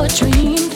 A dream.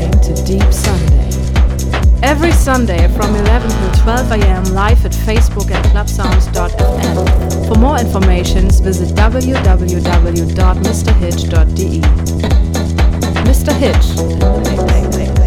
listening to Deep Sunday. Every Sunday from 11 to 12 am live at Facebook and clubsounds.fm. For more information, visit www.mrhitch.de. Mr. Hitch.